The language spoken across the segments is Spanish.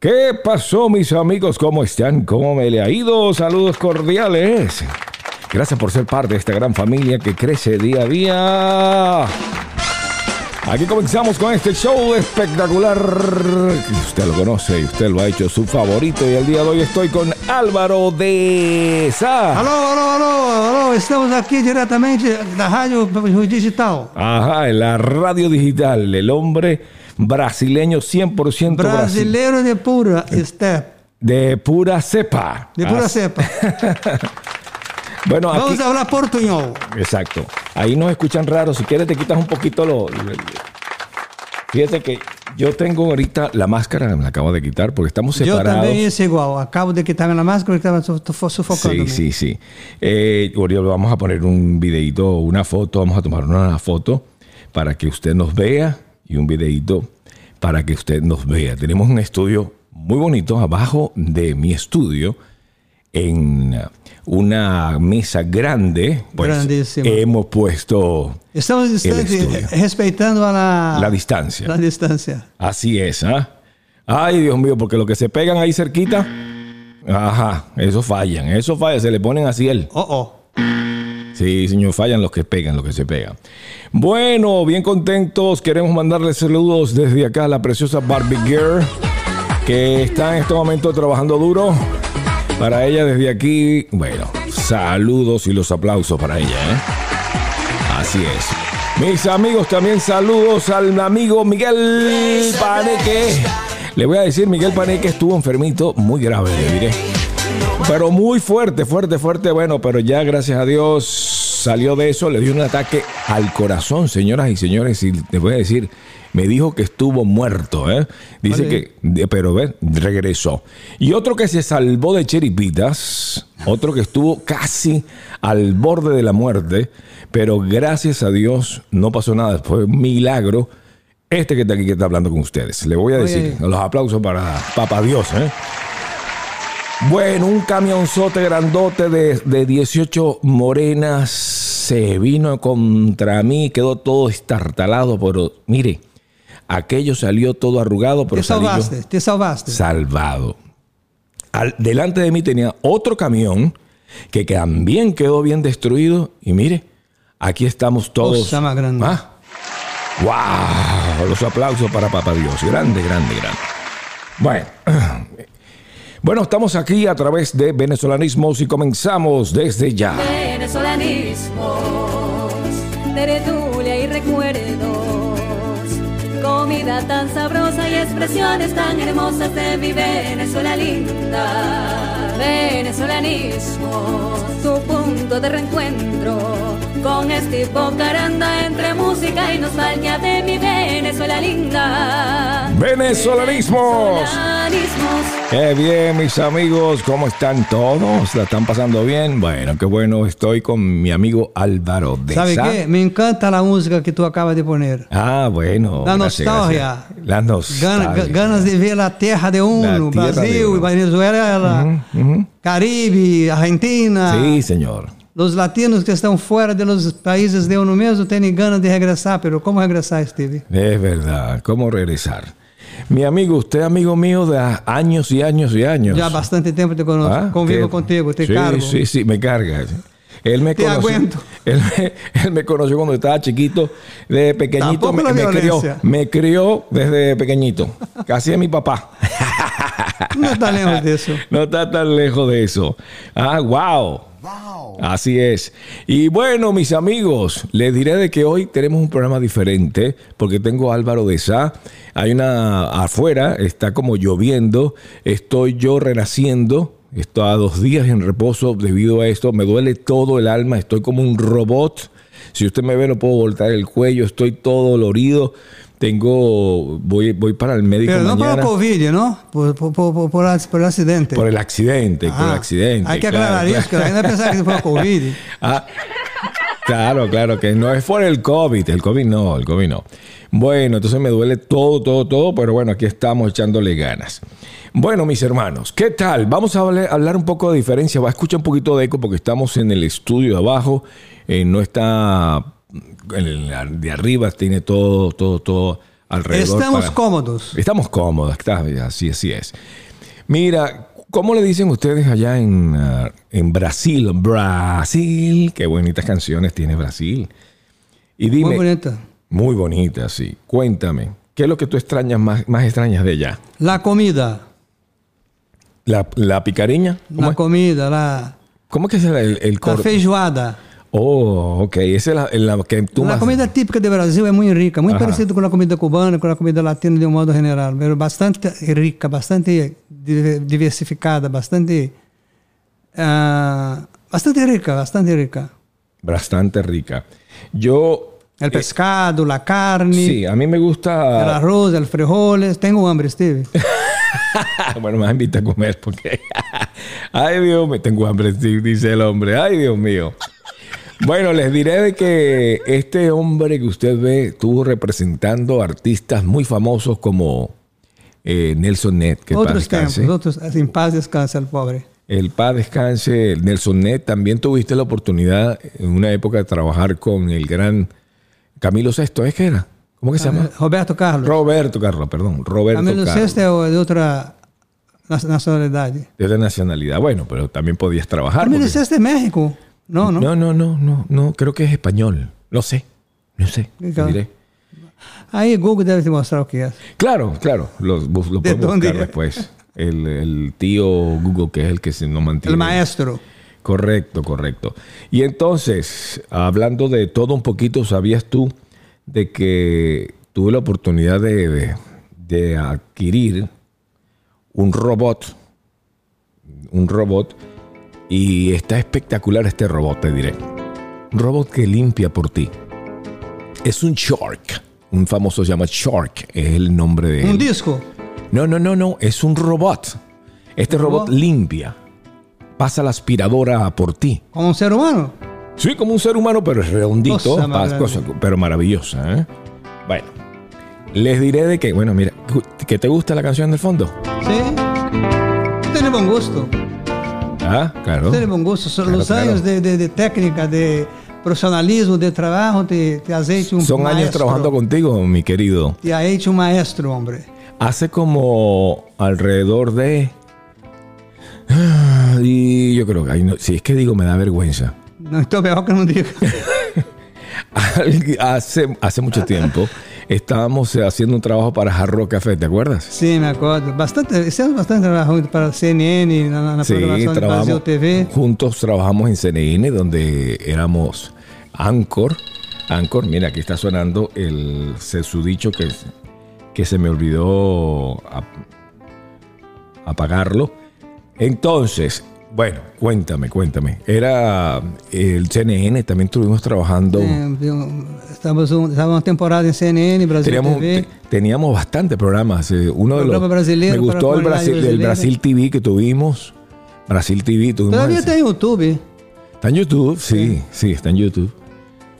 ¿Qué pasó, mis amigos? ¿Cómo están? ¿Cómo me le ha ido? Saludos cordiales. Gracias por ser parte de esta gran familia que crece día a día. Aquí comenzamos con este show espectacular. Usted lo conoce y usted lo ha hecho su favorito. Y el día de hoy estoy con Álvaro de Sá. Alô, alô, alô, alô, estamos aqui diretamente da Rádio Digital. Ajá, en la radio digital. El hombre brasileño 100% brasileño. Brasileiro de pura step. De pura cepa. De pura cepa. Bueno, aquí. Vamos a hablar portuñol. Exacto. Ahí nos escuchan raro. Si quieres, te quitas un poquito lo. Fíjate que yo tengo ahorita la máscara, me la acabo de quitar porque estamos separados. também hice igual. Acabo de quitarme la máscara que estaba sufocando. Sí, sí, sí. Eh, vamos a poner un videito, una foto, vamos a tomar una foto para que usted nos vea y un videito para que usted nos vea. Tenemos un estudio muy bonito abajo de mi estudio en una mesa grande. Pues, hemos puesto Estamos respeitando a la, la distancia. la distancia. Así es, ¿ah? Ay, Dios mío, porque los que se pegan ahí cerquita, ajá, eso fallan, eso falla, se le ponen así el. Oh, oh. Sí, señor, fallan los que pegan, los que se pegan. Bueno, bien contentos. Queremos mandarles saludos desde acá a la preciosa Barbie Girl, que está en este momento trabajando duro. Para ella desde aquí, bueno, saludos y los aplausos para ella, ¿eh? Así es. Mis amigos, también saludos al amigo Miguel Paneque. Le voy a decir, Miguel Paneque estuvo enfermito, muy grave, le diré. Pero muy fuerte, fuerte, fuerte. Bueno, pero ya gracias a Dios salió de eso. Le dio un ataque al corazón, señoras y señores. Y les voy a decir, me dijo que estuvo muerto. ¿eh? Dice Vale. que, pero ve, regresó. Y otro que se salvó de cheripitas, otro que estuvo casi al borde de la muerte, pero gracias a Dios no pasó nada. Fue un milagro. Este que está aquí que está hablando con ustedes. Le voy a Oye. decir, los aplausos para Papá Dios, ¿eh? Bueno, un camionzote grandote de, de 18 morenas se vino contra mí, quedó todo estartalado, pero mire, aquello salió todo arrugado, pero Te salí yo salvaste, te salvaste. salvado. Al- delante de mí tenía otro camión que también quedó bien destruido y mire, aquí estamos todos. Más grande. ¿Ah? ¡Wow! Los aplausos para Papá Dios. Grande, grande, grande. Bueno. Bueno, estamos aquí a través de Venezolanismos y comenzamos desde ya. Venezolanismos, tertulia y recuerdos, comida tan sabrosa y expresiones tan hermosas de mi Venezuela linda. Venezolanismos, tu punto de reencuentro con este Caranda entre música y nostalgia de mi Venezuela linda. Venezolanismos. Venezolanismos. Qué bien, mis amigos, ¿cómo están todos? ¿La están pasando bien? Bueno, qué bueno, estoy con mi amigo Álvaro de ¿Sabe qué? Me encanta la música que tú acabas de poner. Ah, bueno. La gracias, nostalgia. gracias. La nostalgia. ga- ganas de ver la tierra de uno, tierra de Brasil, uno. Venezuela, Caribe, Argentina. Sí, señor. Los latinos que están fuera de los países de uno mismo tienen ganas de regresar, pero ¿cómo regresar, Stevie? Es verdad. ¿Cómo regresar? Mi amigo, usted amigo mío de años y años y años. Ya bastante tiempo te conozco, Ah, convivo ¿qué? contigo, te sí, cargo. Sí, sí, me carga. Él me Te conoció. Él me, él me conoció cuando estaba chiquito, de pequeñito. Me, me crió, me crió desde pequeñito. Casi es mi papá. No está lejos de eso. No está tan lejos de eso. Ah, wow. Así es. Y bueno, mis amigos, les diré de que hoy tenemos un programa diferente porque tengo a Álvaro de Sá. Hay una afuera, está como lloviendo. Estoy yo renaciendo. Estoy a dos días en reposo debido a esto. Me duele todo el alma. Estoy como un robot. Si usted me ve, no puedo voltar el cuello. Estoy todo dolorido. Tengo, voy, voy para el médico Pero no por mañana. el COVID, ¿no? Por, por, por, por, por por accidente. Por el accidente, por el Ah, accidente. Hay que claro, aclarar claro. eso, que la gente piensa que fue COVID. Ah, claro, claro, que no es por el COVID, el COVID no, el COVID no. Bueno, entonces me duele todo, todo, todo, pero bueno, aquí estamos echándole ganas. Bueno, mis hermanos, ¿qué tal? Vamos a hablar, un poco de diferencia. Va a escuchar un poquito de eco porque estamos en el estudio de abajo. eh, no está el de arriba, tiene todo, todo, todo alrededor. Estamos para- cómodos. Estamos cómodos, está, así, así es. Mira, ¿cómo le dicen ustedes allá en, ah, en Brasil? Brasil, qué bonitas canciones tiene Brasil. Y dime, Muy bonita. muy bonita, sí. Cuéntame, ¿qué es lo que tú extrañas más, más extrañas de allá? La comida. ¿La, la La es? comida, la, ¿Cómo es que es el, el la feijoada. Oh, ok. Esa es la, la que tú La más... comida típica de Brasil é muito rica, muito Ajá. parecida com a comida cubana, com a comida latina de um modo general, mas bastante rica, bastante di- diversificada, bastante ah, bastante rica, bastante rica. Bastante rica. Yo... El pescado, la carne, Sí, a mí me el gusta... arroz, el frijoles. Tengo hambre, Steve. bueno, me invita a comer porque... Ay, Dios mío, tengo hambre, sí, dice el hombre. Ay, Dios mío. Bueno, les diré de que este hombre que usted ve estuvo representando artistas muy famosos como eh, Nelson Ned, que paz tempos, descanse. outros, em paz descansa el pobre. El paz descanse, Nelson Ned. También tuviste la oportunidad en una época de trabajar con el gran Camilo VI, ¿es que era? ¿Cómo que se llama? Roberto Carlos. Roberto Carlos, perdón. Roberto Camilo Carlos. VI de outra nas- nacionalidade. De otra nacionalidad. Bueno, pero también podías trabajar. Camilo porque- VI de México. Não, não. No, no, no, no, no, creo que es español. No sé, no sé. te Claro. diré. Aí Google deve te mostrar o que é. Claro, claro, lo, lo ¿De podemos dónde buscar es? después. El, el tío Google, que es el que se nos mantiene. El maestro. Correcto, correcto. Y entonces, hablando de todo un poquito, ¿sabías tú de que tuve la oportunidad de, de- de adquirir un robot? Un robot. Y está espectacular este robot, te diré. Un robot que limpia por ti. Es un Shark. Un famoso se llama Shark. Es el nombre de él. disco. No, no, no, no. Es un robot. Este ¿Un robot robot? limpia. Pasa la aspiradora por ti. Como um ser humano. Sí, como un ser humano, pero es redondito. Cosa más cosa- pero maravillosa. ¿eh? Bueno, les diré de que, bueno, mira, que te gusta la canción del fondo. Sim. Tem bom gosto. Ah, claro. Bom gosto. Son Claro, los claro. años de, de, de técnica, de profesionalismo, de trabajo, te, te has hecho un Son años trabajando contigo, mi querido. Te has hecho un maestro, hombre. Hace como alrededor de... Y yo creo que, no, si es que digo, me da vergüenza. Não, então melhor que não diga. hace, hace mucho tiempo estábamos eh, haciendo un trabajo para Jarro Café, ¿te acuerdas? Sim, me acordo. Bastante, hicimos bastante trabalho para CNN, na, na Sí, programação de TV. juntos trabajamos en CNN donde éramos Anchor. Anchor, mira, aquí está sonando el dicho que, que se me olvidó ap- apagarlo. Entonces, bueno, cuéntame, cuéntame. Era el CNN, también estuvimos trabajando. Viu? estamos, uma temporada em CNN, Brasil Teníamos, TV. teníamos bastantes programas. eh, Uno de los me gustó el Brasil, el. Brasil TV que tuvimos. Brasil TV tuvimos. Todavía ese. tem YouTube. Está en YouTube, sí, sí, está en YouTube.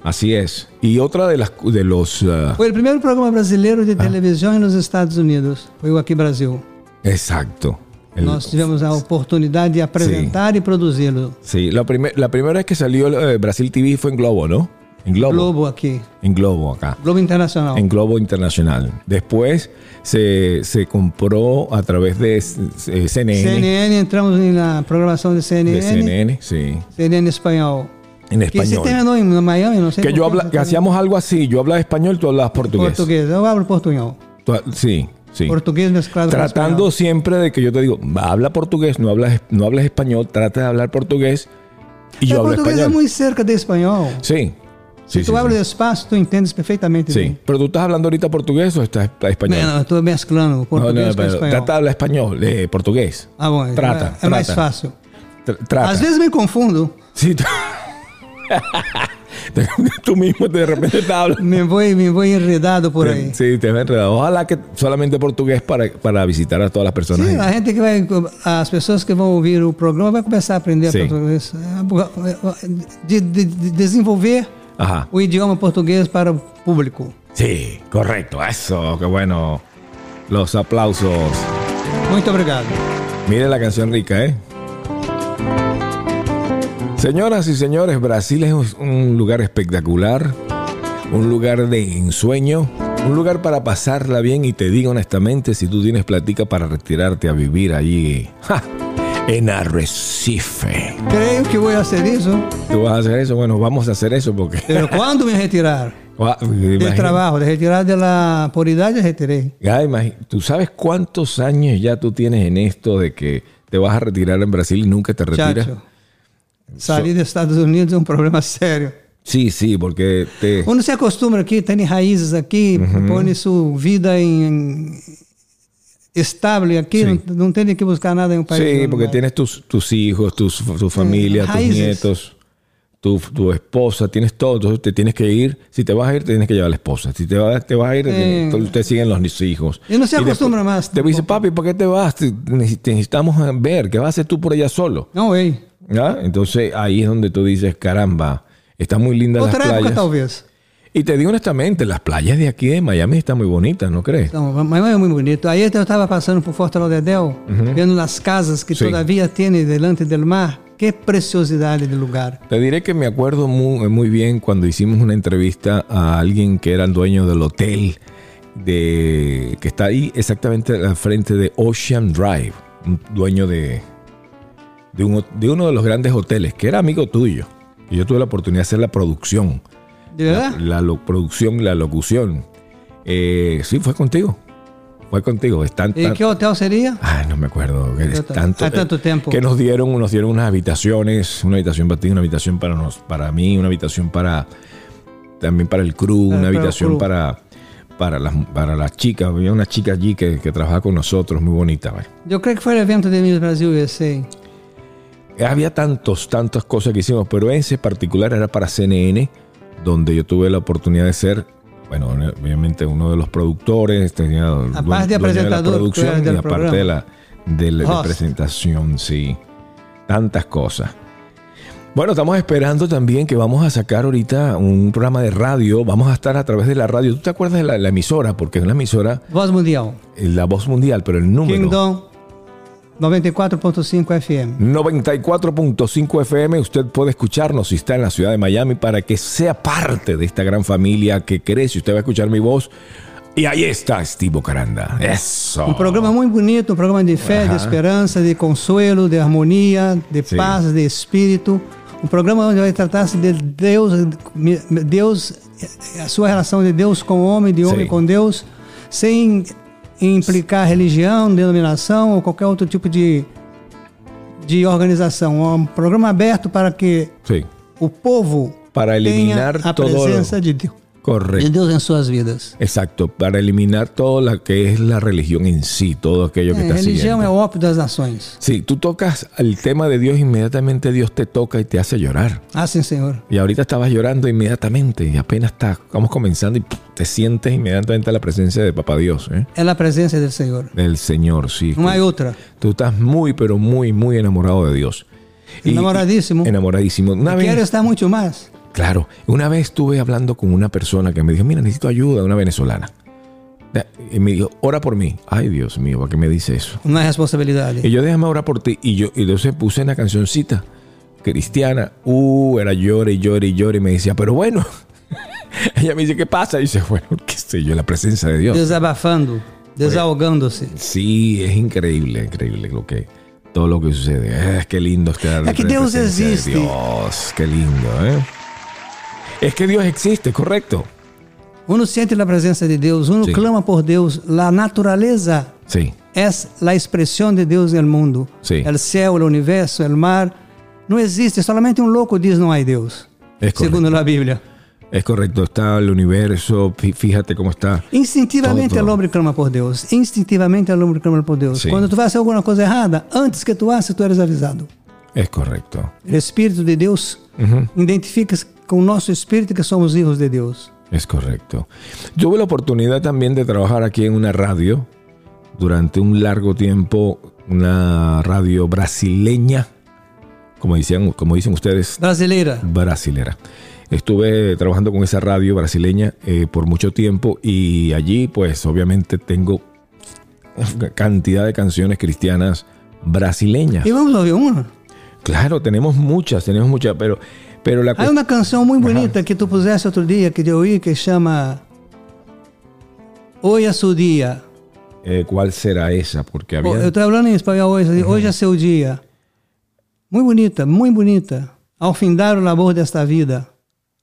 Así es. Y otra de las de los ah, Foi o primeiro programa brasileiro de televisão nos Estados Unidos. Foi o Aqui Brasil. exacto. Nós tivemos a oportunidade de apresentar e produzi-lo. sí, la, primer- la primera vez que salió eh, Brasil TV fue en Globo, ¿no? En Globo. Globo aqui. En Globo acá. Globo Internacional. En Globo Internacional. Después se, se compró a través de eh, CNN. CNN, entramos na programação de CNN. De CNN, sí. CNN espanhol. En Que se español. terminou em Miami, não sei Que yo habla, que hacíamos algo así. Yo hablaba español, tú hablabas em portugués. Português. Eu hablo. Tú- sí, sí. Português mesclado Tratando com siempre de que yo te digo, habla portugués, no hablas, no hablas español, trata de hablar portugués y yo. O hablo português é español. muito cerca de espanhol. Sí. Se Sí, tu sí, hablas despacio, tu entendes perfeitamente Sí. bem. Pero tú estás hablando ahorita portugués o estás español? Não, eu estou mesclando No, no, com pero espanhol. trata de hablar español, eh, portugués. Ah, bom. Trata, mais trata. fácil. Tr- trata. Às vezes me confundo. Sí, tú... mismo de repente estás hablando. Me vou, me vou enredado por aí. Sí, te ves enredado. Ojalá que solamente portugués para, para visitar a todas las personas. Sim, a gente que vai, as pessoas que vão ouvir o programa vai começar a aprender Sim. português, de, de- de desenvolver Ajá. o idioma português para o público. Sí, correcto. Eso, qué bueno. Los aplausos. Muito obrigado. Mire la canción rica, ¿eh? Señoras y señores, Brasil es un lugar espectacular, un lugar de ensueño. Un lugar para pasarla bien y te digo honestamente, si tú tienes platica para retirarte a vivir allí ¡ja! en Arrecife. Creio que vou fazer isso. ¿Tú vas a hacer eso? Bueno, vamos a hacer eso porque... Pero quando me retirar del trabalho, de retirar de la por retirei. Ya, imagi- ¿Tú sabes cuántos años ya tú tienes en esto de que te vas a retirar en Brasil y nunca te retiras? Chacho. Sair dos Estados Unidos é um problema sério. Sí, sí, porque te... Quando se acostuma aqui, tem raízes aqui, põe sua vida em estable Sim. não, não tem que buscar nada em um país. Sí, porque tienes tus, tus hijos, tus, tu familia, tus raíces. nietos, tu, tu esposa, tienes todo. Entonces te tienes que ir. Si te vas a ir, te tienes que llevar a la esposa. Si te vas, te vas a ir, te, Eh. te siguen los hijos. Y no se acostumbra más Te dice, papi, ¿por qué te vas? Te- neces- te necesitamos ver. ¿Qué vas a hacer tú por allá solo? Não, ei. Entonces ahí es donde tú dices, caramba, están muy lindas las playas. Y te digo honestamente, las playas de aquí de Miami están muy bonitas, ¿no crees? Então, mas é muito bonito. Aí eu estava passando por Forte Lauderdale, vendo as casas que Sim. todavia tem delante del mar. Que preciosidade de lugar. Te diré que me acuerdo muy, muy bien cuando hicimos una entrevista a alguien que era el dueño del hotel de que está ahí exactamente al frente de Ocean Drive, un dueño de, de, un- de uno de los grandes hoteles, que era amigo tuyo. Y yo tuve la oportunidad de hacer la producción, De verdade? la lo- producción, la locución. Eh, sí, fue contigo. Fue contigo. Están tan- que hotel seria? Ay, no me acuerdo. Es Yo ta- tanto, hace tanto eh, tiempo. Que nos dieron, nos dieron unas habitaciones, una habitación para ti, una habitación para nos, para mí, una habitación para también para el crew, Para- una el habitación crew. para para las para las chicas. Había una chica allí que, que trabajaba con nosotros, muy bonita. ¿vale? Eu creio que foi o evento de Miss Brasil USA. Había tantos, tantas cosas que hicimos, pero ese particular era para CNN, donde yo tuve la oportunidad de ser, bueno, obviamente uno de los productores, tenía Aparte de la producción del y aparte de la de, la- de presentación, sí. Tantas cosas. Bueno, estamos esperando también que vamos a sacar ahorita un programa de radio. Vamos a estar a través de la radio. ¿Tú te acuerdas de la, la emisora? Porque es una emisora, Voz Mundial. la voz mundial, pero el número. Kingdom 94.5 FM. 94.5 FM, usted puede escucharnos si está en la ciudad de Miami para que sea parte de esta gran familia que crece. Usted va a escuchar mi voz. Y ahí está Steve Caranda. Eso. Um programa muito bonito, um programa de fé, de Aham. esperança, de consuelo, de harmonia, de paz, de espírito. Um programa onde vai tratar-se de Deus, Deus, a sua relação de Deus com o homem, de homem Sim. com Deus, sem implicar religião, denominação ou qualquer outro tipo de, de organização. É um programa aberto para que Sí, o povo Para eliminar tenha a todo presença de Deus, de correcto. Deus em suas vidas. Exacto, para eliminar todo lo que es la religión en sí, todo aquello que É, está religião é siguiendo. o ópio das nações. Sí, tú tocas el tema de Dios, inmediatamente Dios te toca y te hace llorar. Ah, sim, Senhor. Y ahorita estabas llorando inmediatamente y apenas está, vamos comenzando y te sientes inmediatamente la presencia de Papá Dios, ¿eh? É a presença do Senhor. del Señor, sí. Não há outra. Tú estás muy, pero muy, muy enamorado de Dios. Enamoradísimo. y- enamoradísimo. Una vez, estar muito mais. Claro, una vez estuve hablando con una persona que me dijo, mira, necesito ayuda, una venezolana. Y me dijo, ora por mí. Ay, Dios mío, ¿por qué me dice eso? Não é responsabilidade. Y yo, déjame orar por ti. Y yo, y entonces puse una cancioncita cristiana. Uh, era llore, llore, llore. Y me decía, pero bueno. Ella me dice, ¿qué pasa? Y dice, bueno, qué sé yo, la presencia de Dios. Desabafando, desahogando-se. Sí, es increíble, increíble lo que todo lo que sucede. Es que lindo estar Es que Dios presencia de existe. Dios, qué lindo, ¿eh? Es que Dios existe, correcto. Uno sente a presença de Deus, uno clama por Deus. A natureza Sí, é a expressão de Deus no mundo. Sim. O céu, o universo, o mar. Não existe, solamente um louco diz não há Deus. es correcto. Segundo a Bíblia. Es correcto, está el universo, fí- fíjate cómo está. Instintivamente Todo. o homem clama por Deus. Instintivamente o homem clama por Deus. Sim. Quando tu faz alguma coisa errada, antes que tu hagas, tu eres avisado. Es correcto. O Espírito de Deus identifica com o nosso espírito que somos hijos de Deus. Es correcto. Tuve la oportunidad también de trabajar aquí en una radio durante un largo tiempo, una radio brasileña, como dicen, como dicen ustedes, Brasileira. brasilera. Estuve trabajando con esa radio brasileña eh, por mucho tiempo y allí pues obviamente tengo cantidad de canciones cristianas brasileñas. E vamos ouvir uma? Claro, tenemos muchas, tenemos muchas, pero, pero la Há uma canção muito bonita que tu puseste outro dia, que eu ouvi, que chama Hoje é seu dia. Eh, ¿Cuál será esa? Porque había... Eu estou falando em espanhol hoje. Hoje é seu dia. Muito bonita, muito bonita. Ao findar o labor desta vida,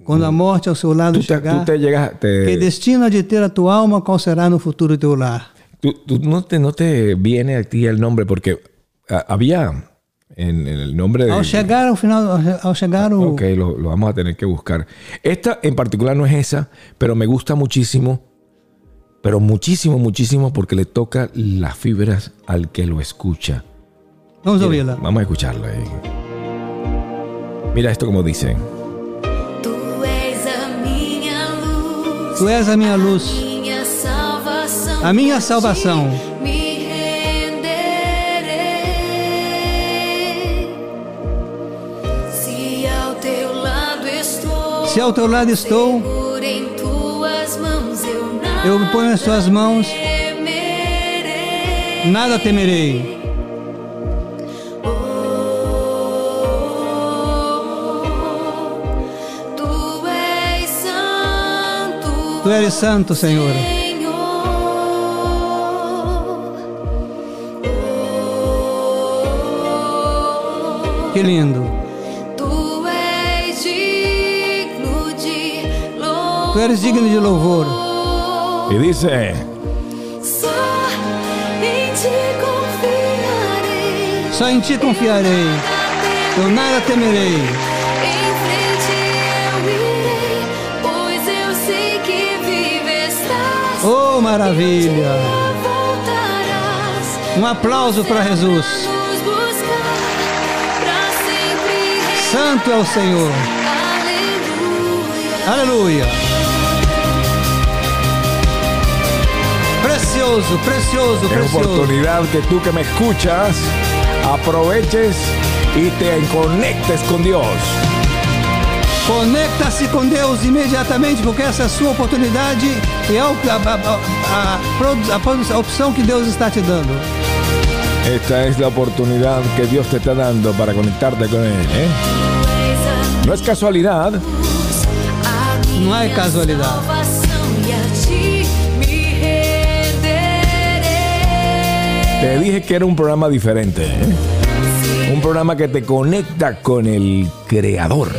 quando a morte ao seu lado te, chegar, te llegas... te- que destino há de ter a tua alma, qual será no futuro teu lar? tú- tú no, te, no te viene a ti el nombre porque ah, había en, en el nombre de... Final. Ok, lo, lo vamos a tener que buscar. Esta en particular no es esa, pero me gusta muchísimo, pero muchísimo, muchísimo porque le toca las fibras al que lo escucha. Vamos ouvi-la. Vamos a escucharlo ahí. Mira esto como dice. Tu és a minha luz, Tu és a minha luz, minha salvação. a minha salvação. Se ao teu lado estou, eu me ponho nas tuas mãos, temerei. nada temerei. Tu és santo, Tu eres santo, Senhor. Que lindo. Tu eres digno de louvor. Y dice, Só em ti confiarei. Só em ti confiarei. Eu nada temerei. Em frente eu irei, pois eu sei que vive estás. Oh, maravilha. Um aplauso para Jesus. Santo é o Senhor. Aleluia. Aleluia. Precioso, precioso, es precioso. oportunidad que tú que me escuchas aproveches y te conectes con Dios. Conecta-se com Deus imediatamente, porque essa é a sua oportunidade e é a, a- a- a a a opção que Deus está te dando. Esta es la oportunidad que Dios te está dando para conectarte con Él. ¿eh? No es casualidad, Não é casualidade. Te dije que era un programa diferente. ¿eh? Un programa que te conecta con el Creador.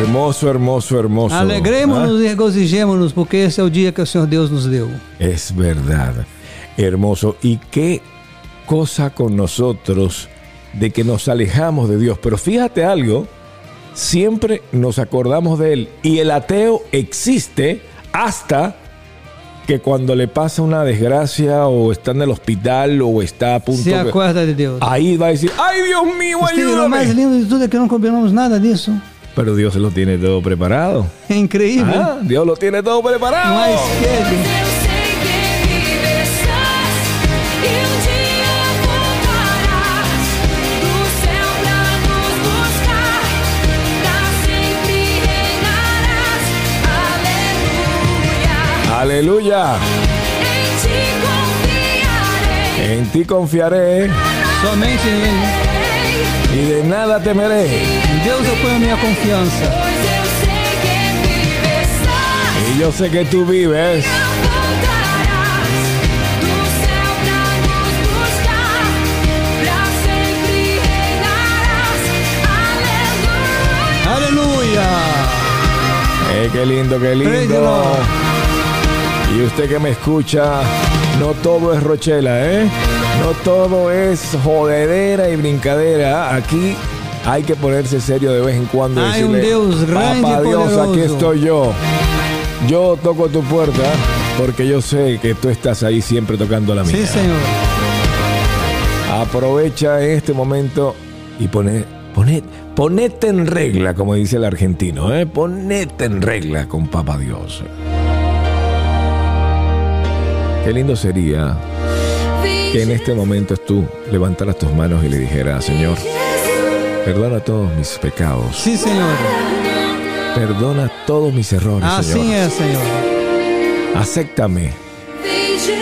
Hermoso, hermoso, hermoso. Alegremos-nos e regozijemos-nos, porque esse é o dia que o Senhor Deus nos deu. ¿Ah? Es verdad. Hermoso. Y qué cosa con nosotros de que nos alejamos de Dios. Pero fíjate algo, siempre nos acordamos de Él. Y el ateo existe hasta que cuando le pasa una desgracia o está en el hospital o está a punto Se de... acorda de Deus. Ahí va a decir, ¡ay Dios mío, Steve, o mais ayúdame! lindo de que não combinamos nada disso. Pero Dios lo tiene todo preparado. Incrível. Ah, Dios lo tiene todo preparado. Não há Aleluya. Em ti confiarei. En ti confiaré Somente nele. y de nada temeré. Em Deus eu ponho a minha confiança. Pois eu sei que vive estás. Y yo sé que tú vives. Aleluia! Eh, qué lindo, qué lindo. Y usted que me escucha, no todo es Rochela, ¿eh? No todo es jodedera y brincadera. Aquí hay que ponerse serio de vez en cuando. Hay un Dios Papá Dios, poderoso". aquí estoy yo. Yo toco tu puerta porque yo sé que tú estás ahí siempre tocando la mía. Sim, Senhor. Aprovecha este momento y pone, pone, ponete en regla, como dice el argentino, ¿eh? Ponete en regla con Papá Dios. Qué lindo sería que en este momento tú levantaras tus manos y le dijeras, Señor, perdona todos mis pecados, Sim, Senhor. perdona todos mis errores, Assim Señor. é, Senhor. Acéptame,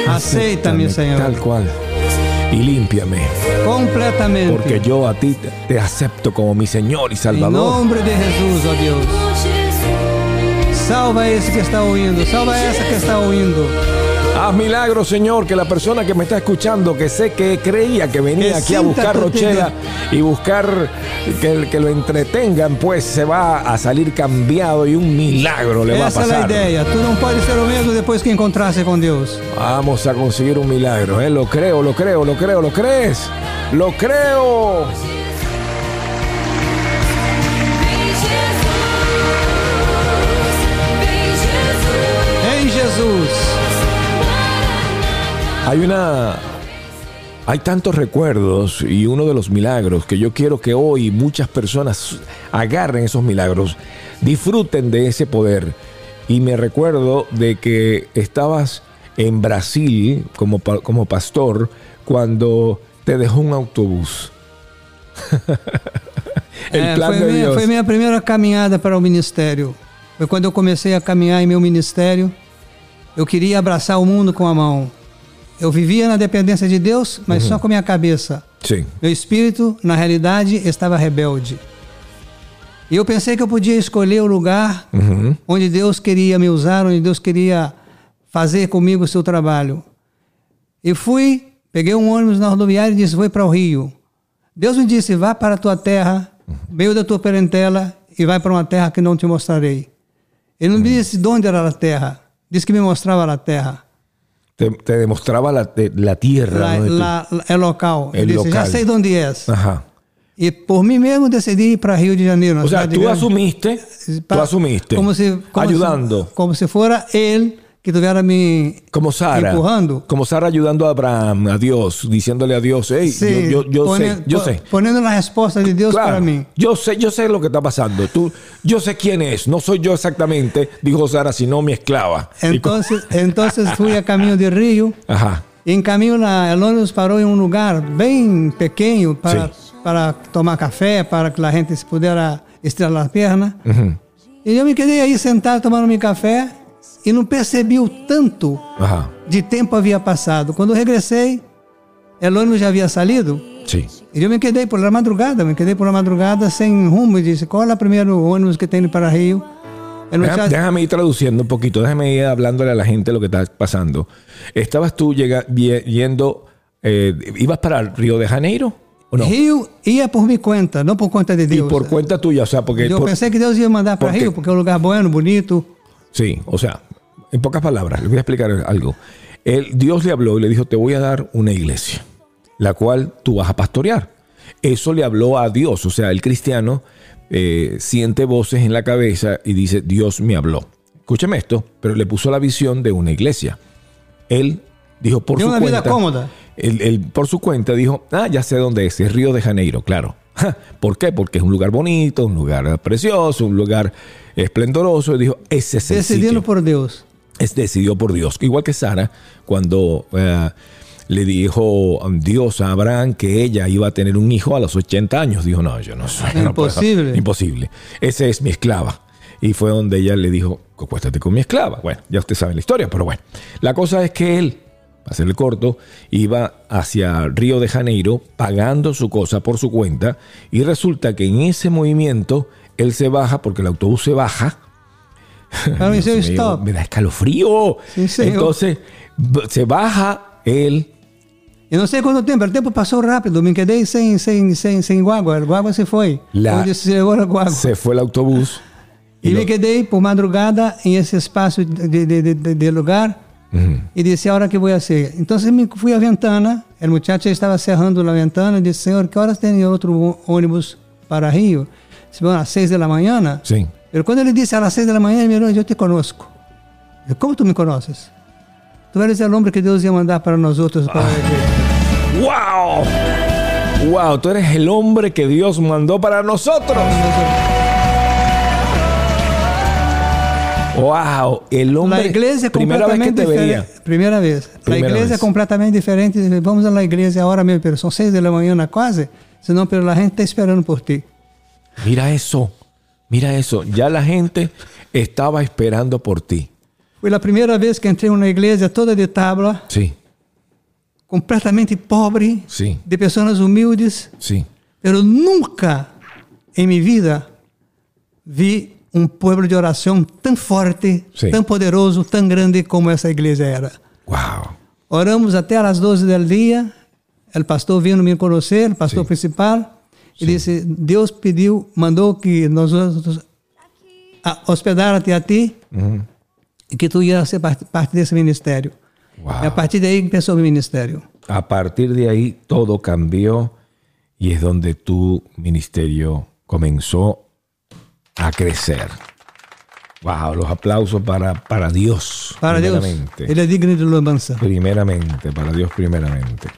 acéptame Senhor. tal cual. y límpiame. completamente. Porque yo a ti te, te acepto como mi Señor y Salvador. nome de Jesus, ó Deus. Salva esse que está ouvindo, salva essa que está ouvindo. Haz milagros, Señor, que la persona que me está escuchando, que sé que creía que venía Que aquí a buscar Rochela y buscar que, que lo entretengan, pues se va a salir cambiado y un milagro le va a Essa é a pasar. ideia. Tu não pode ser o mesmo depois que encontrasse com Deus. Vamos a conseguir un milagro, ¿eh? Lo creo, lo creo, lo creo, ¿lo crees? ¡Lo creo! Hay una. Hay tantos recuerdos y uno de los milagros que yo quiero que hoy muchas personas agarren esos milagros, disfruten de ese poder. Y me recuerdo de que estabas en Brasil como, como pastor cuando te dejó un autobús. El É, plan foi, de minha, Dios. foi minha primeira caminhada para o ministério. Foi quando eu comecei a caminhar em meu ministério. Eu queria abraçar o mundo com a mão. Eu vivia na dependência de Deus, mas Uhum. só com minha cabeça. Sí. Meu espírito, na realidade, estava rebelde. E eu pensei que eu podia escolher o lugar Ujú. onde Deus queria me usar, onde Deus queria fazer comigo o seu trabalho. E fui, peguei um ônibus na rodoviária e disse: Vou para o Rio. Deus me disse: Vá para a tua terra, meio da tua parentela, e vai para uma terra que não te mostrarei. Ele não me disse de onde era a terra, disse que me mostrava a terra. Te, te demostraba la, de- la tierra. Tú- lá, lá é local. Disse: Já local. sei de onde és. Ajá. E por mim mesmo decidi ir para Rio de Janeiro. O sea, tú asumiste, tú Pa- asumiste, como se, como ayudando, se- como se fuera él que estuviera me como Sara, empujando. como Sara ayudando a Abraham, a Dios, diciéndole a Dios, hey, Sí, yo, yo, yo pone- sé, yo po- sé. Poniendo la respuesta de Dios Claro, para mí. yo sé, yo sé lo que está pasando. Tú, yo sé quién es. No soy yo exactamente, dijo Sara, sino mi esclava. Y Entonces, entonces fui a caminho de Rio. Ajá. E em caminho, na, el ônibus parou em um lugar bem pequeno para, para tomar café, para que a gente se pudesse estirar as pernas. Ujú. E eu me quedei aí sentado tomando meu café e não percebi o tanto Ajá. de tempo havia passado. Quando eu regressei, o ônibus já havia salido. Sí. E eu me quedei por la madrugada, me quedei por la madrugada sem rumo. E disse, qual é o primeiro ônibus que tem para Rio? Muchacho- déjame ir traduciendo un poquito, déjame ir hablándole a la gente lo que está pasando. ¿Estabas tú llega- yendo, eh, ibas para Río de Janeiro o no? Rio ia por minha conta, não por conta de Y Deus. por cuenta tuya, o sea, porque... eu por- pensei que Deus ia mandar para porque- Rio, porque é um lugar bueno, bonito. Sí, o sea, en pocas palabras, le voy a explicar algo. Él, Dios le habló y le dijo, te voy a dar una iglesia, la cual tú vas a pastorear. Eso le habló a Dios, o sea, el cristiano eh, siente voces en la cabeza y dice, Dios me habló. Escúcheme esto, pero le puso la visión de una iglesia. Él dijo por De su una vida cómoda. Él, él, por su cuenta dijo, ah, ya sé dónde es, es Río de Janeiro, claro. ¿Por qué? Porque es un lugar bonito, un lugar precioso, un lugar esplendoroso. Y dijo, ese es el Decidindo sitio. por Deus. Es decidido por Dios. Igual que Sara, cuando eh, le dijo um, Dios a Abraham que ella iba a tener un hijo a los 80 años. Dijo, no, yo no soy. no. Imposible. Imposible. Ese es mi esclava. Y fue donde ella le dijo, acuéstate con mi esclava. Bueno, ya usted sabe la historia, pero bueno. La cosa es que él, para hacerle corto, iba hacia Río de Janeiro pagando su cosa por su cuenta y resulta que en ese movimiento él se baja porque el autobús se baja Stop. Me da escalofrío. Sí. Entonces se baja él. Eu não sei quanto tempo, o tempo passou rápido, me quedei sem, sem, sem, sem guagua, a guagua se foi. La- Onde se levou a guagua. Se fue el autobús. E me quedei por madrugada em esse espaço de, de, de, de- lugar e disse a hora que vou ser. Então me fui à ventana, o muchacho estava cerrando a ventana e disse, senhor, que horas tem outro ônibus para Rio? Bueno, às seis da manhã. Sí. Pero quando ele disse às seis da manhã, ele me olhou, eu te conosco. Eu, Como tu me conheces? Tu eres o homem que Deus ia mandar para nós outros para a igreja. ¡Wow! ¡Wow! Tú eres el hombre que Dios mandó para nosotros. ¡Wow! El hombre. La é primera vez que completamente te veía. diferente. Primeira vez. A Primeira igreja vez. é completamente diferente. Vamos à igreja agora mesmo, pero são seis da manhã na quase, senão pero a gente está esperando por ti. Mira eso. Mira eso. Ya la gente estaba esperando por ti. Foi a primeira vez que entrei numa igreja toda de tábua, Sí. completamente pobre, Sí. de pessoas humildes, Sí. pero nunca em minha vida vi um pueblo de oração tão forte, Sim. tão poderoso, tão grande como essa igreja era. Wow. Oramos até às 12 do dia. O pastor vindo me conhecer, o pastor Sim. principal, e disse: Deus pediu, mandou que nós outros a- hospedar-te a ti e que tu ias ser parte, parte desse ministério. Wow. E a partir daí começou o ministério. A partir de ahí todo cambió y es donde tu ministerio comenzó a crecer. Wow, los aplausos para, para Dios. Para Deus, primeramente. Ele é digno de louvança. Primeramente, para Dios primeramente.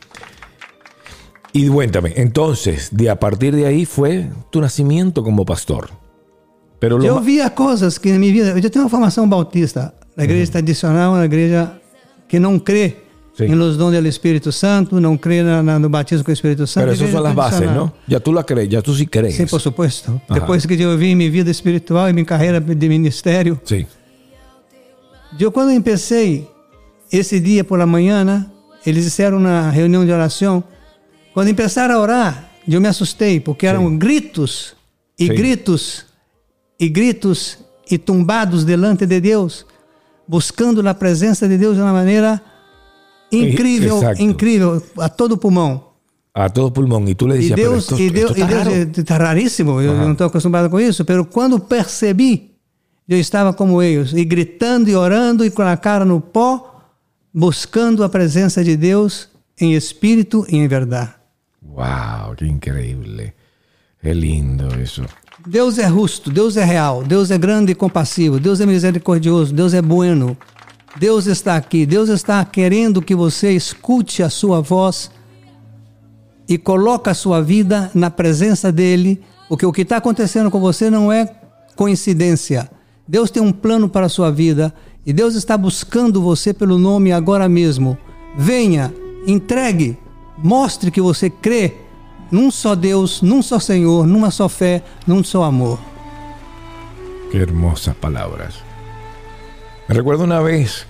Y cuéntame, entonces, de a partir de ahí fue tu nacimiento como pastor. Pero ma- via coisas que na minha vida. Eu já tenho uma formação bautista, na igreja tradicional, uma igreja que não crê Sim. em los dons do Espírito Santo, não crê na, na- no batismo com o Espírito Santo. pero esas son las bases. ¿no? Ya tú la crees, ya tú sí crees. Sim, por supuesto. Ajá. Depois que eu vi minha vida espiritual e minha carreira de ministério, Sí. eu quando empecei esse dia por la manhã, né, eles disseram na reunião de oração, quando começaram a orar, eu me assustei, porque eram gritos e Sim. gritos e gritos e tumbados delante de Deus, buscando a presença de Deus de uma maneira incrível, Exacto. incrível, a todo pulmão. A todo pulmón. Y tú le E decías, pero Deus, esto, e Deus, esto e está Deus raro. é- tá raríssimo, eu não estou acostumado com isso, mas quando percebi, eu estava como eles, e gritando e orando e com a cara no pó, buscando a presença de Deus em espírito e em verdade. Wow, qué increíble. Qué lindo eso. Deus é justo, Deus é real, Deus é grande e compassivo, Deus é misericordioso, Deus é bueno. Deus está aqui, Deus está querendo que você escute a sua voz e coloque a sua vida na presença dele, porque o que está acontecendo com você não é coincidência. Deus tem um plano para a sua vida e Deus está buscando você pelo nome agora mesmo. Venha, entregue, mostre que você crê num só Deus, num só Senhor, numa só fé, num só amor. Qué hermosas palabras. Me recuerdo una vez,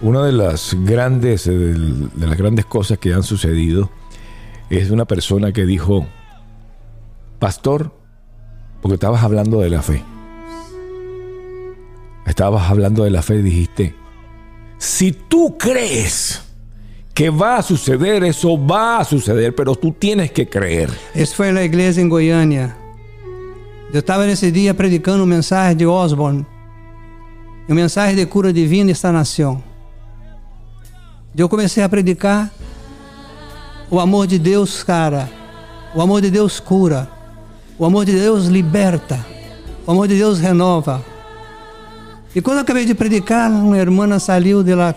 una de las grandes, eh, de las grandes cosas que han sucedido es una persona que dijo, pastor, porque estabas hablando de la fe. Estabas hablando de la fe y dijiste, si tú crees que va a suceder, eso va a suceder, pero tú tienes que creer. Esse foi na igreja em Goiânia. Eu estava nesse dia predicando uma mensagem de Osborne, uma mensagem de cura divina esta nação. Eu comecei a predicar o amor de Deus, cara. O amor de Deus cura. O amor de Deus liberta. O amor de Deus renova. E quando acabei de predicar, uma irmã saiu de, la,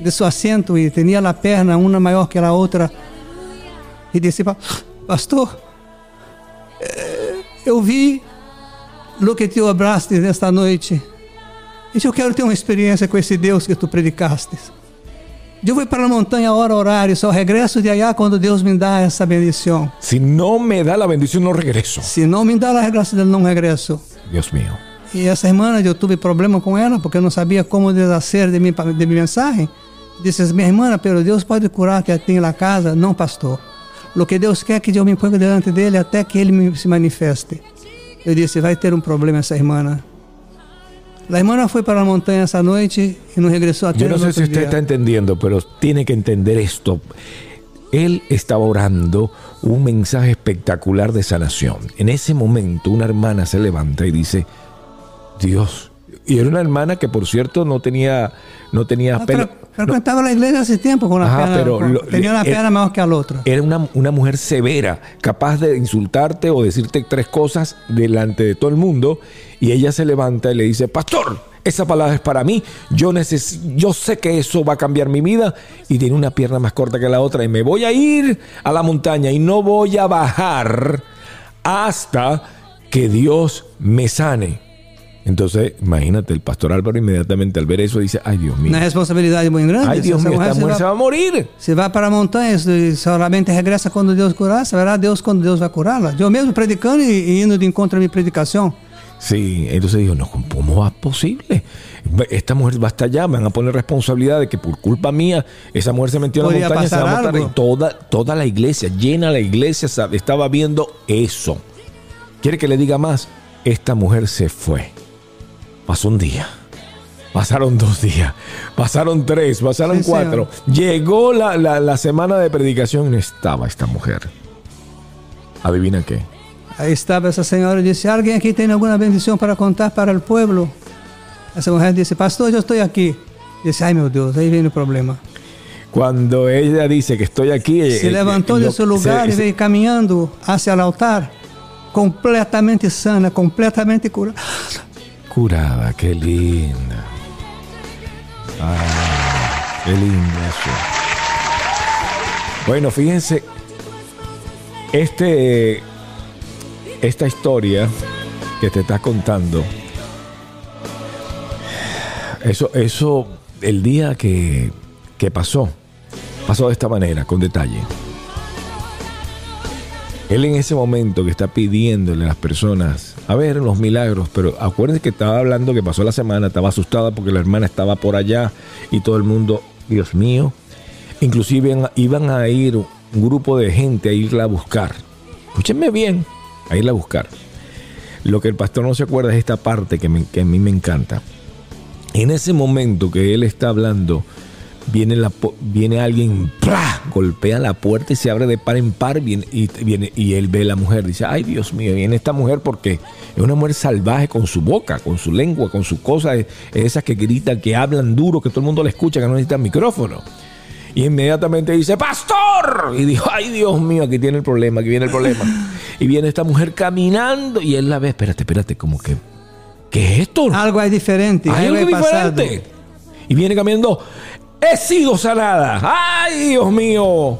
de seu assento e tinha a perna, uma maior que a outra, e disse: "Pa- Pastor, eh, eu vi o que tu abraste nesta noite. E eu quero ter uma experiência com esse Deus que tu predicaste. Eu vou para a montanha a hora e só regresso de allá quando Deus me dá essa bendição. Si no me da la bendición, no regreso. Se não me dá a graça não regresso. Dios mío. E essa irmã, eu tive problema com ela, porque eu não sabia como desfazer de minha, de minha mensagem. Disse, minha irmã, pero Deus pode curar que tem na casa? Não, pastor. O que Deus quer que eu me ponha diante dele até que ele me, se manifeste. Eu disse, vai ter um problema essa irmã. A irmã foi para a montanha essa noite e não regressou até Yo no sé si usted dia. está entendiendo, pero tiene que entender esto. Él estaba orando un mensaje espectacular de sanación. En ese momento una hermana se levanta y dice, Dios. Y era una hermana que por cierto no tenía, no tenía Ah, pelo. Fre- frequentava a igreja hace tempo com a Ajá, pero lo- uma eh, perna maior que a outra. Era una, una mujer severa, capaz de insultarte o decirte tres cosas delante de todo el mundo. Y ella se levanta y le dice, pastor, esa palabra es para mí. Yo, neces yo sé que eso va a cambiar mi vida. Y tiene una pierna más corta que la otra. Y me voy a ir a la montaña y no voy a bajar hasta que Dios me sane. Entonces, imagínate, el pastor Álvaro inmediatamente al ver eso dice, ay Dios mío, Uma responsabilidade muito grande. ay Dios mío, esta se mujer se va a morir. Você vai para a montanha e solamente regressa quando Deus curar, saberá Deus quando Deus vai curá-la. Eu mesmo predicando e, e indo de encontro à minha predicação, Sí, entonces dijo, no, ¿cómo va posible? Esta mujer va a estar allá, me van a poner responsabilidad de que por culpa mía esa mujer se metió en la montaña, se va a matar. Y toda, toda la iglesia, llena la iglesia, estaba viendo eso. ¿Quiere que le diga más? Esta mujer se fue. Pasó un día. Pasaron dos días. Pasaron tres. Pasaron Sí, cuatro. Llegó la, la- la semana de predicación y no estaba esta mujer. ¿Adivina qué? Aí estava essa senhora e disse: Alguém aqui tem alguma bendição para contar para o povo? Essa mulher disse: Pastor, eu estou aqui. Disse: Ai meu Deus, aí vem o problema. Cuando ella dice que estoy aquí, Se eh, levantou eh, de seu lugar se- e se- veio caminhando hacia o altar, completamente sana, completamente curada. Qué linda. Ah, qué lindo eso. Bueno, fíjense, este, esta historia que te está contando, eso, eso, el día que, que pasó, pasó de esta manera, con detalle. Él en ese momento que está pidiéndole a las personas a ver los milagros, pero acuérdense que estaba hablando que pasó la semana, estaba asustada porque la hermana estaba por allá y todo el mundo, Dios mío, inclusive iban- a ir un grupo de gente a irla a buscar. Escúchenme bien, a irla a buscar. Lo que el pastor no se acuerda es esta parte que, me- que a mí me encanta. En ese momento que él está hablando, viene, la, viene alguien, ¡plá! golpea la puerta y se abre de par en par viene, y, viene, y él ve a la mujer. Dice, ay Dios mío, viene esta mujer porque es una mujer salvaje con su boca, con su lengua, con su cosa, es- es esas que gritan, que hablan duro, que todo el mundo le escucha, que no necesitan micrófono. Y inmediatamente dice, pastor. Y dijo, ay Dios mío, aquí tiene el problema, aquí viene el problema. Y viene esta mujer caminando y él la ve, espérate, espérate, como que, ¿qué es esto? Algo é diferente, Hay algo diferente. Y viene caminando. He sido sanada. Ay, Dios mío.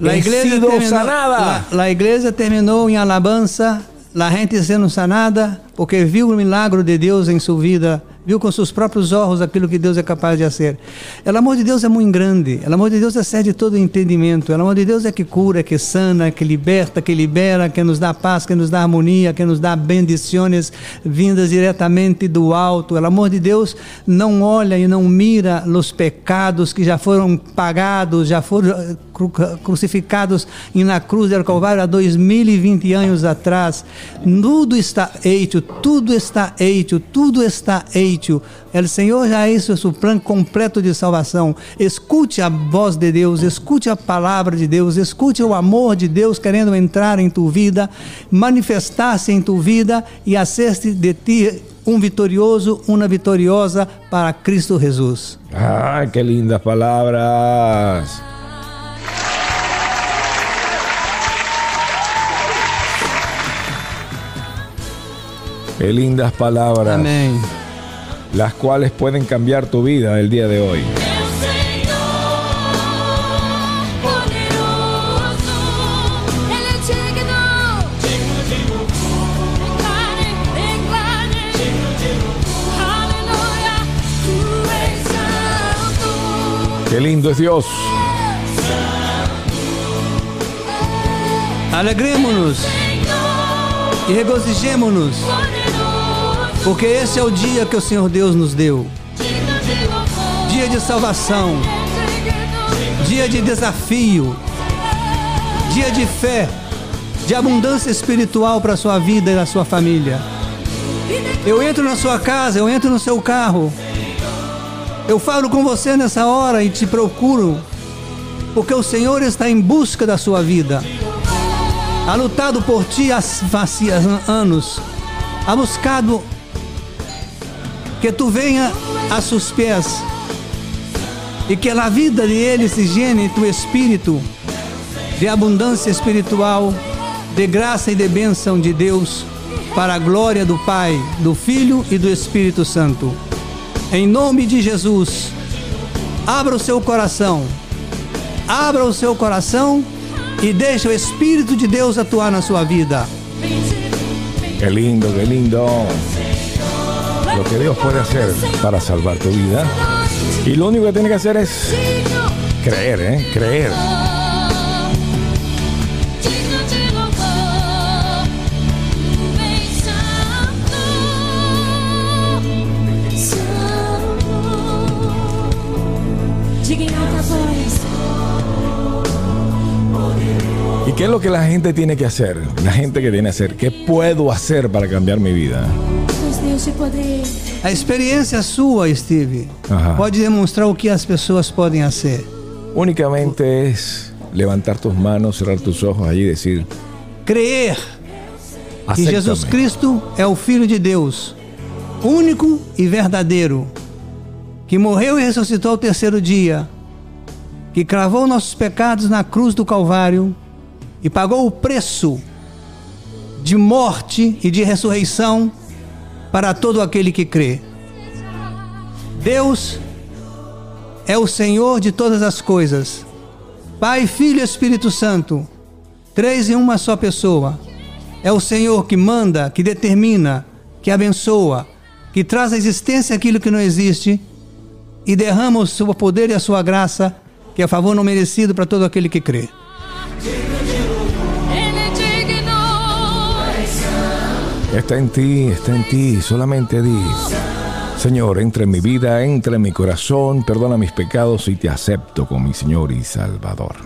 La He sido terminou, sanada. la, la igreja terminou em alabança, a gente sendo sanada, porque viu o milagro de Deus em sua vida, viu com seus próprios olhos aquilo que Deus é capaz de fazer. O amor de Deus é muito grande, o amor de Deus excede todo entendimento, o amor de Deus é que cura, que sana, que liberta, que libera, que nos dá paz, que nos dá harmonia, que nos dá bendições vindas diretamente do alto. O amor de Deus não olha e não mira os pecados que já foram pagados, já foram eh, cru- crucificados na cruz do Calvário há 2020 anos atrás. Tudo está hecho, tudo está hecho, tudo está hecho. O Senhor já hizo seu plano completo de salvação. Escute a voz de Deus, escute a palavra de Deus, escute o amor de Deus querendo entrar em tu vida, manifestar-se em tu vida e hacer-se de ti um vitorioso, uma vitoriosa para Cristo Jesus. Ay, qué lindas palabras. Qué lindas palabras. Amém. Las cuales pueden cambiar tu vida el día de hoy. Qué lindo es Dios. Alegremos-nos e regozijemos-nos, Poderoso, porque esse é o dia que o Senhor Deus nos deu. Dia de salvação, dia de desafio, dia de fé, de abundância espiritual para a sua vida e na sua família. Eu entro na sua casa, eu entro no seu carro, eu falo com você nessa hora e te procuro, porque o Senhor está em busca da sua vida. Ha lutado por ti há há anos, ha buscado que tu venha a seus pés e que a vida de ele se llene em tu espírito de abundância espiritual, de graça e de bênção de Deus, para a glória do Pai, do Filho e do Espírito Santo. Em nome de Jesus, abra o seu coração, abra o seu coração e deixe o Espírito de Deus atuar na sua vida. Qué lindo, qué lindo. lo que Dios puede hacer para salvar tu vida. Y lo único que tiene que hacer es creer, ¿eh? Creer. ¿Y qué es lo que la gente tiene que hacer? La gente que tiene que hacer, ¿qué puedo hacer para cambiar mi vida? Deus te poder. A experiência sua, Steve, Aham. pode demonstrar o que as pessoas podem fazer. Únicamente es levantar tus manos, cerrar tus ojos allí y decir, Crer que. Jesus Cristo é o Filho de Deus, único e verdadeiro, que morreu e ressuscitou ao terceiro dia, que cravou nossos pecados na cruz do Calvário e pagou o preço de morte e de ressurreição para todo aquele que crê. Deus é o Senhor de todas as coisas, Pai, Filho e Espírito Santo, três em uma só pessoa. É o Senhor que manda, que determina, que abençoa, que traz à existência aquilo que não existe e derrama o seu poder e a sua graça, que é favor não merecido para todo aquele que crê. Está en ti, está en ti, solamente di. Señor, entra en mi vida, entra en mi corazón, perdona mis pecados y te acepto como mi Señor y Salvador.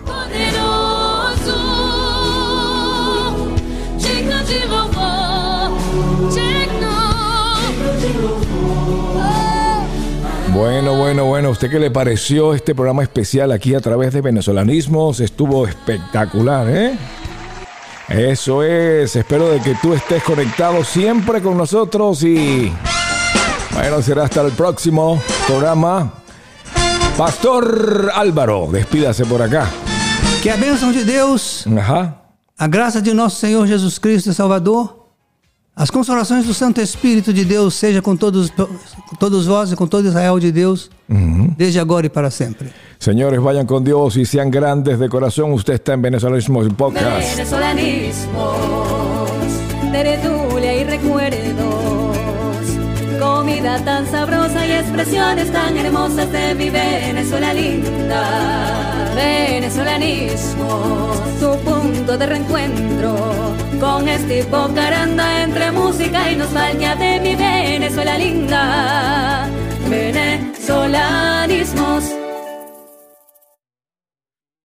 Bueno, bueno, bueno, ¿a usted qué le pareció este programa especial aquí a través de Venezolanismos? Estuvo espectacular, ¿eh? Eso es, espero de que tú estés conectado siempre con nosotros y bueno, será hasta el próximo programa. Pastor Álvaro, despídase por acá. Que a bênção de Deus, Ajá. a graça de nosso Senhor Jesus Cristo Salvador, as consolações do Santo Espírito de Deus seja com todos, com todos vós e com todo Israel de Deus, desde agora e para sempre. Señores, vayan con Dios y sean grandes de corazón. Usted está en Venezolanismos Podcast. Venezolanismos, y recuerdos, comida tan sabrosa y expresiones tan hermosas de mi Venezuela linda. Venezolanismo, su punto de reencuentro con este caranda entre música y nostalgia de mi Venezuela linda. Venezolanismos